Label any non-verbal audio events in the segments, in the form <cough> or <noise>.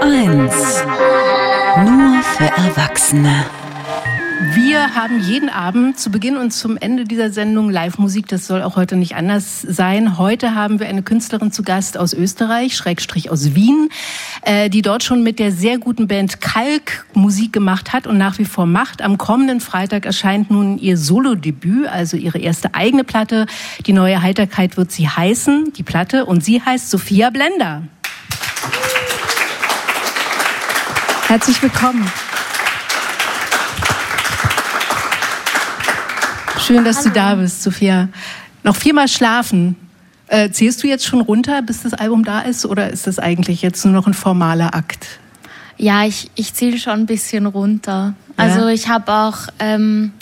Eins. Nur für Erwachsene. Wir haben jeden Abend zu Beginn und zum Ende dieser Sendung Live-Musik. Das soll auch heute nicht anders sein. Heute haben wir eine Künstlerin zu Gast aus Österreich, Schrägstrich aus Wien, äh, die dort schon mit der sehr guten Band Kalk Musik gemacht hat und nach wie vor macht. Am kommenden Freitag erscheint nun ihr Solo-Debüt, also ihre erste eigene Platte. Die neue Heiterkeit wird sie heißen, die Platte, und sie heißt Sophia Blender. Herzlich willkommen. Schön, dass Hallo. du da bist, Sophia. Noch viermal schlafen. Äh, zählst du jetzt schon runter, bis das Album da ist, oder ist das eigentlich jetzt nur noch ein formaler Akt? Ja, ich, ich zähle schon ein bisschen runter. Also ja. ich habe auch, ähm,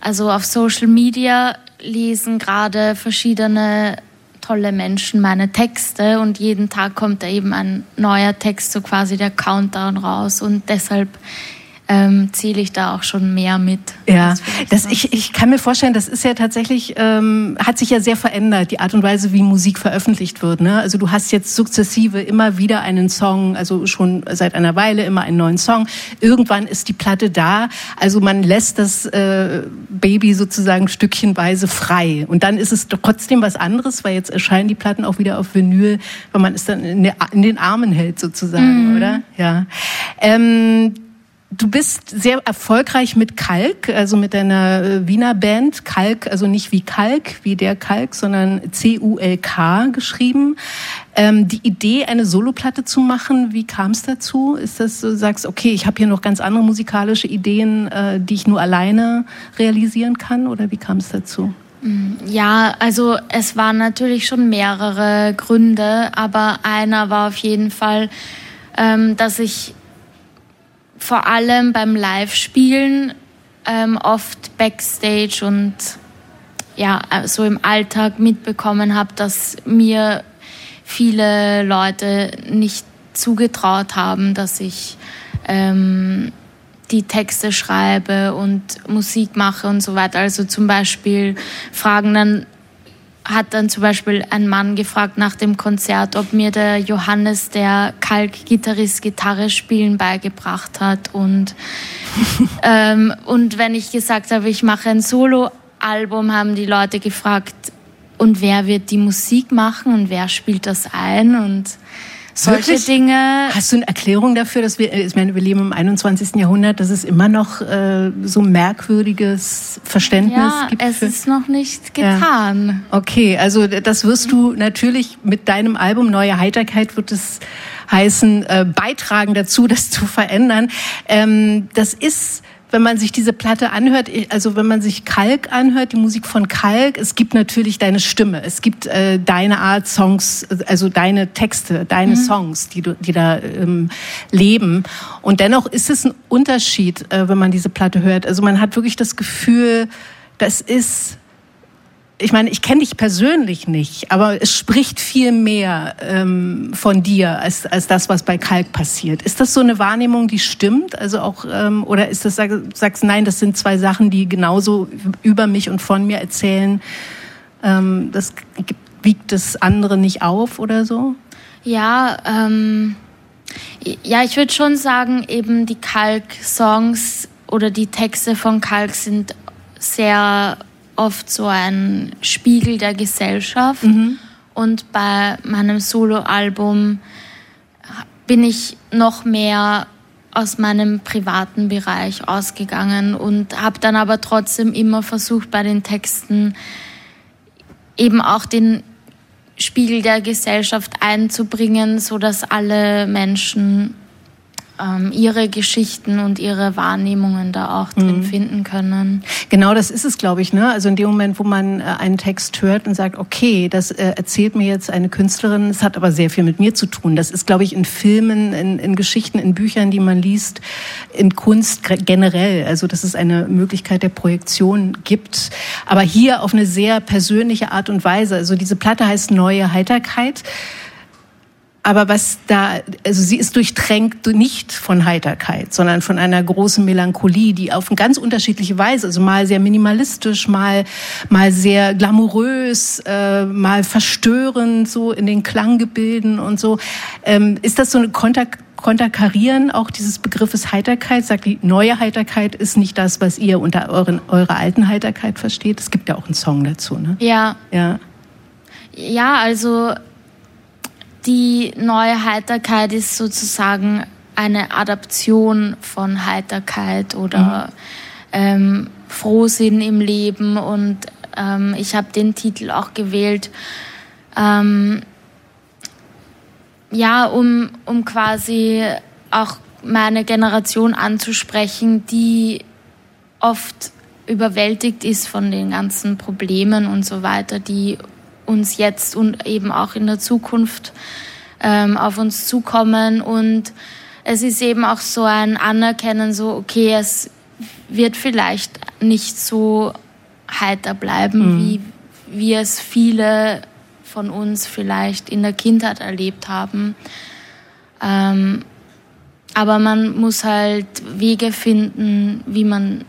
also auf Social Media lesen gerade verschiedene tolle Menschen meine Texte und jeden Tag kommt da eben ein neuer Text, so quasi der Countdown raus und deshalb ähm, zähle ich da auch schon mehr mit. Ja, das, ich, ich kann mir vorstellen, das ist ja tatsächlich, ähm, hat sich ja sehr verändert, die Art und Weise, wie Musik veröffentlicht wird. Ne? Also du hast jetzt sukzessive immer wieder einen Song, also schon seit einer Weile immer einen neuen Song. Irgendwann ist die Platte da, also man lässt das äh, Baby sozusagen stückchenweise frei. Und dann ist es doch trotzdem was anderes, weil jetzt erscheinen die Platten auch wieder auf Vinyl, weil man es dann in, der, in den Armen hält sozusagen, mhm. oder? Ja. Ähm, Du bist sehr erfolgreich mit Kalk, also mit deiner äh, Wiener Band. Kalk, also nicht wie Kalk, wie der Kalk, sondern C-U-L-K geschrieben. Ähm, die Idee, eine Soloplatte zu machen, wie kam es dazu? Ist das, du sagst, okay, ich habe hier noch ganz andere musikalische Ideen, äh, die ich nur alleine realisieren kann? Oder wie kam es dazu? Mm, ja, also es waren natürlich schon mehrere Gründe, aber einer war auf jeden Fall, ähm, dass ich vor allem beim Live-Spielen ähm, oft Backstage und ja, so im Alltag mitbekommen habe, dass mir viele Leute nicht zugetraut haben, dass ich ähm, die Texte schreibe und Musik mache und so weiter. Also zum Beispiel fragen dann hat dann zum Beispiel ein Mann gefragt nach dem Konzert, ob mir der Johannes, der Kalk-Gitarrist, Gitarre spielen beigebracht hat. Und, <laughs> ähm, und wenn ich gesagt habe, ich mache ein Solo-Album, haben die Leute gefragt, und wer wird die Musik machen und wer spielt das ein? Und solche Wirklich? Dinge. Hast du eine Erklärung dafür, dass wir, ich meine, wir leben im 21. Jahrhundert, dass es immer noch äh, so merkwürdiges Verständnis ja, gibt? Ja, es ist noch nicht getan. Ja. Okay, also das wirst du natürlich mit deinem Album Neue Heiterkeit wird es heißen, äh, beitragen dazu, <laughs> das zu verändern. Ähm, das ist wenn man sich diese Platte anhört, also wenn man sich Kalk anhört, die Musik von Kalk, es gibt natürlich deine Stimme, es gibt äh, deine Art Songs, also deine Texte, deine mhm. Songs, die, die da ähm, leben. Und dennoch ist es ein Unterschied, äh, wenn man diese Platte hört. Also man hat wirklich das Gefühl, das ist ich meine, ich kenne dich persönlich nicht, aber es spricht viel mehr ähm, von dir als, als das, was bei Kalk passiert. Ist das so eine Wahrnehmung, die stimmt? Also auch, ähm, oder ist das, sag, sagst nein, das sind zwei Sachen, die genauso über mich und von mir erzählen? Ähm, das wiegt das andere nicht auf oder so? Ja, ähm, ja, ich würde schon sagen, eben die Kalk-Songs oder die Texte von Kalk sind sehr oft so ein Spiegel der Gesellschaft. Mhm. Und bei meinem Soloalbum bin ich noch mehr aus meinem privaten Bereich ausgegangen und habe dann aber trotzdem immer versucht, bei den Texten eben auch den Spiegel der Gesellschaft einzubringen, so dass alle Menschen ähm, ihre Geschichten und ihre Wahrnehmungen da auch drin mhm. finden können. Genau, das ist es, glaube ich. Ne? Also in dem Moment, wo man äh, einen Text hört und sagt, okay, das äh, erzählt mir jetzt eine Künstlerin, es hat aber sehr viel mit mir zu tun. Das ist, glaube ich, in Filmen, in, in Geschichten, in Büchern, die man liest, in Kunst generell. Also dass es eine Möglichkeit der Projektion gibt. Aber hier auf eine sehr persönliche Art und Weise. Also diese Platte heißt Neue Heiterkeit. Aber was da, also sie ist durchtränkt nicht von Heiterkeit, sondern von einer großen Melancholie, die auf eine ganz unterschiedliche Weise, also mal sehr minimalistisch, mal, mal sehr glamourös, äh, mal verstörend, so in den Klanggebilden und so. Ähm, ist das so eine Kontakt konterkarieren auch dieses Begriffes Heiterkeit, sagt die neue Heiterkeit ist nicht das, was ihr unter euren, eurer alten Heiterkeit versteht. Es gibt ja auch einen Song dazu, ne? Ja. Ja. Ja, also die neue Heiterkeit ist sozusagen eine Adaption von Heiterkeit oder mhm. ähm, Frohsinn im Leben und ähm, ich habe den Titel auch gewählt, ähm, ja, um, um quasi auch meine Generation anzusprechen, die oft überwältigt ist von den ganzen Problemen und so weiter, die uns jetzt und eben auch in der Zukunft ähm, auf uns zukommen. Und es ist eben auch so ein Anerkennen, so, okay, es wird vielleicht nicht so heiter bleiben, mhm. wie, wie es viele von uns vielleicht in der Kindheit erlebt haben. Ähm, aber man muss halt Wege finden, wie man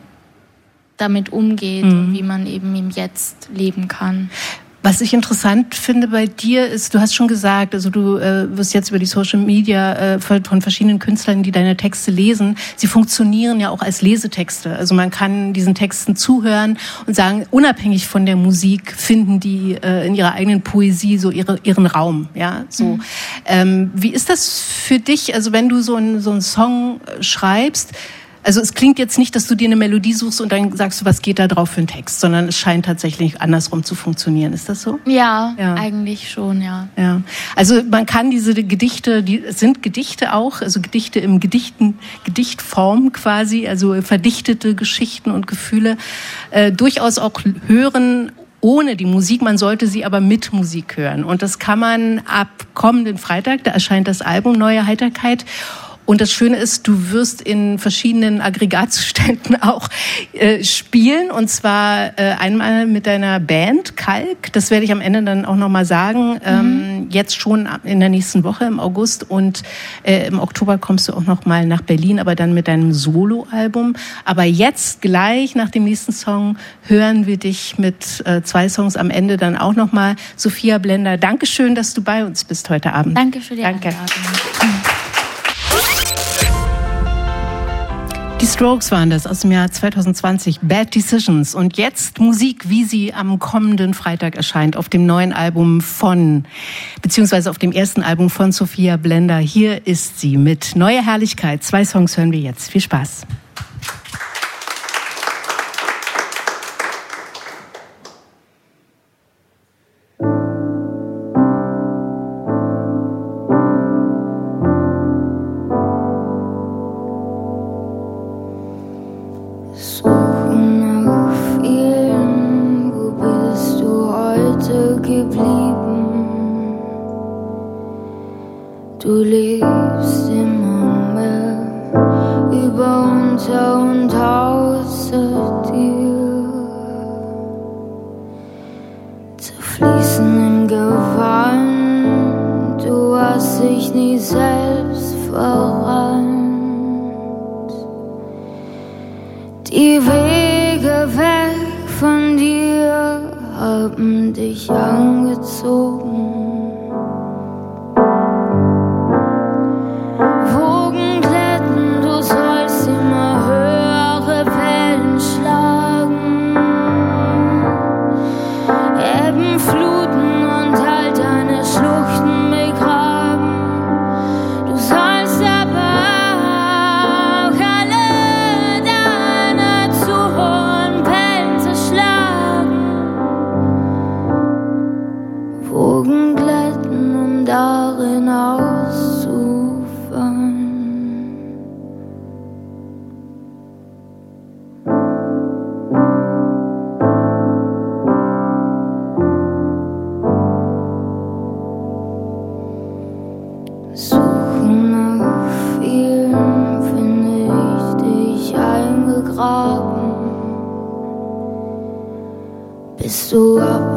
damit umgeht mhm. und wie man eben im Jetzt leben kann. Was ich interessant finde bei dir ist, du hast schon gesagt, also du äh, wirst jetzt über die Social Media äh, von verschiedenen Künstlern, die deine Texte lesen, sie funktionieren ja auch als Lesetexte. Also man kann diesen Texten zuhören und sagen, unabhängig von der Musik finden die äh, in ihrer eigenen Poesie so ihre, ihren Raum. Ja, so. Mhm. Ähm, wie ist das für dich? Also wenn du so einen so einen Song schreibst, also es klingt jetzt nicht, dass du dir eine Melodie suchst und dann sagst du, was geht da drauf für ein Text, sondern es scheint tatsächlich andersrum zu funktionieren. Ist das so? Ja, ja. eigentlich schon, ja. Ja. Also man kann diese Gedichte, die sind Gedichte auch, also Gedichte im Gedichten, Gedichtform quasi, also verdichtete Geschichten und Gefühle, äh, durchaus auch hören ohne die Musik, man sollte sie aber mit Musik hören. Und das kann man ab kommenden Freitag, da erscheint das Album Neue Heiterkeit. Und das Schöne ist, du wirst in verschiedenen Aggregatzuständen <laughs> auch äh, spielen. Und zwar äh, einmal mit deiner Band Kalk. Das werde ich am Ende dann auch nochmal sagen. Ähm, mhm. jetzt schon in der nächsten Woche im August. Und äh, im Oktober kommst du auch nochmal nach Berlin, aber dann mit deinem Soloalbum. Aber jetzt gleich nach dem nächsten Song hören wir dich mit äh, zwei Songs am Ende dann auch nochmal. Sophia Blender, Dankeschön, dass du bei uns bist heute Abend. Danke für die Danke. Einladung. Die Strokes waren das aus dem Jahr 2020, Bad Decisions. Und jetzt Musik, wie sie am kommenden Freitag erscheint, auf dem neuen Album von, beziehungsweise auf dem ersten Album von Sophia Blender. Hier ist sie mit Neue Herrlichkeit. Zwei Songs hören wir jetzt. Viel Spaß. Bist du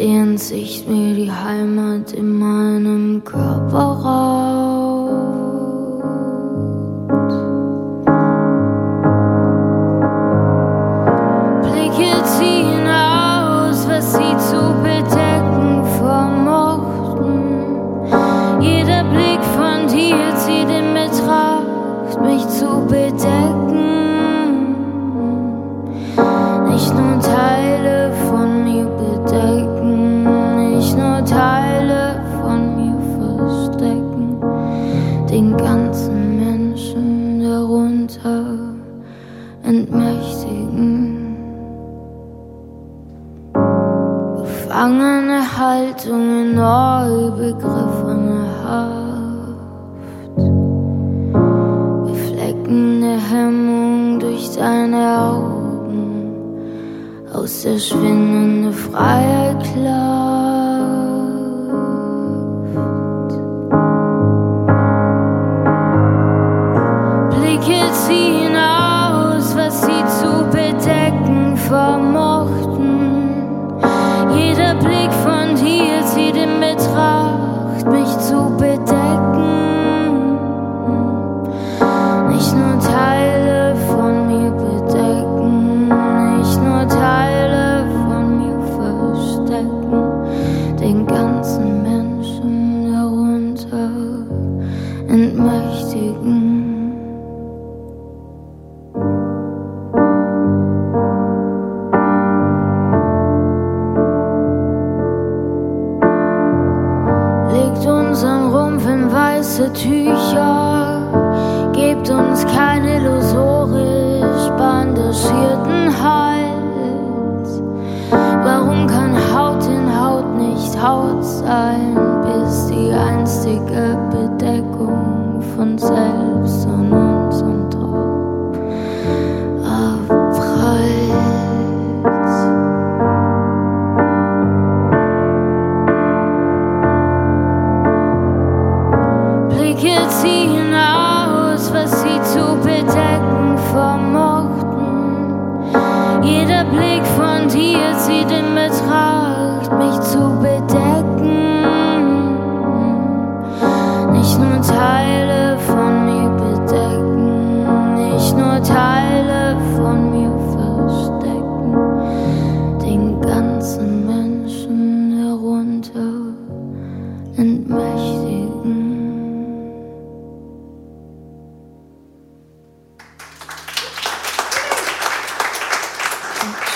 dehnt sich mir die Heimat in meinem Körper raus. Gefangene Haltung in neu begriffene Haft. Befleckende Hemmung durch deine Augen, aus der schwindende Freiheit klar.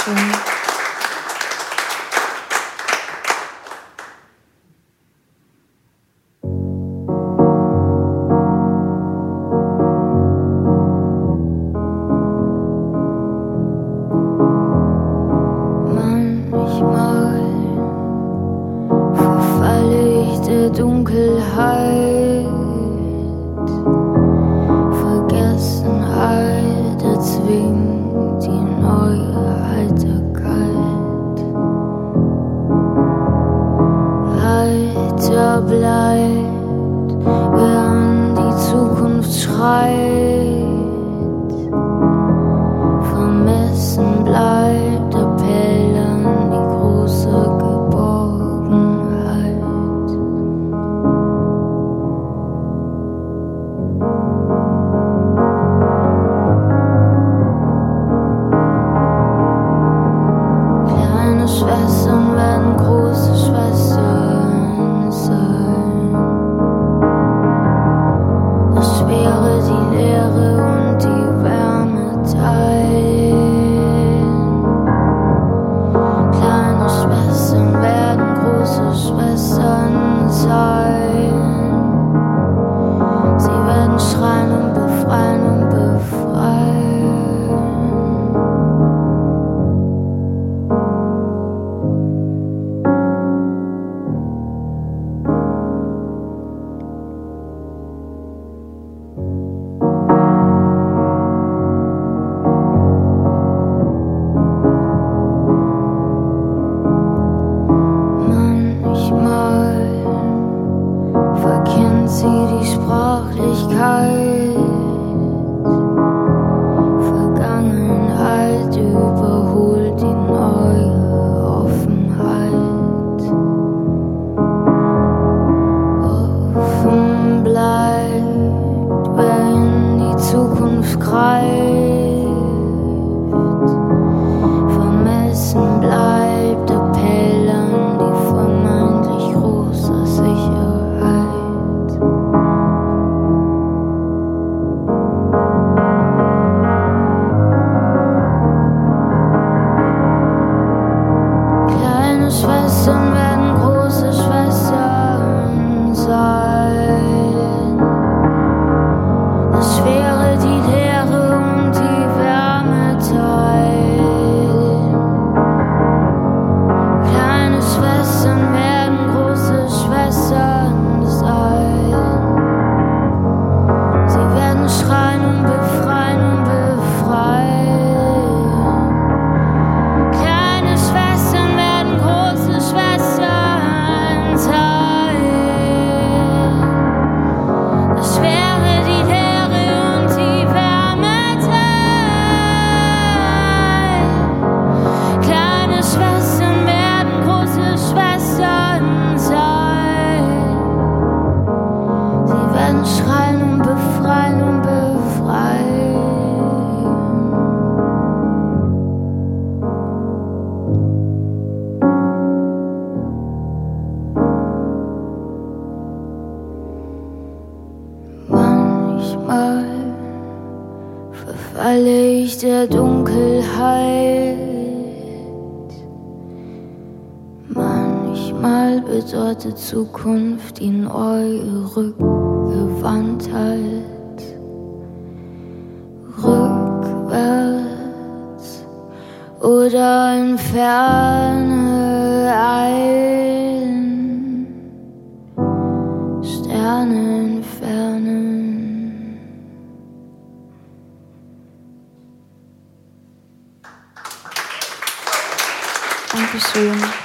Dankeschön. aufgreifen. Bedeutet Zukunft in eure Rückgewandtheit. Rückwärts oder in Ferne ein Sterne soon.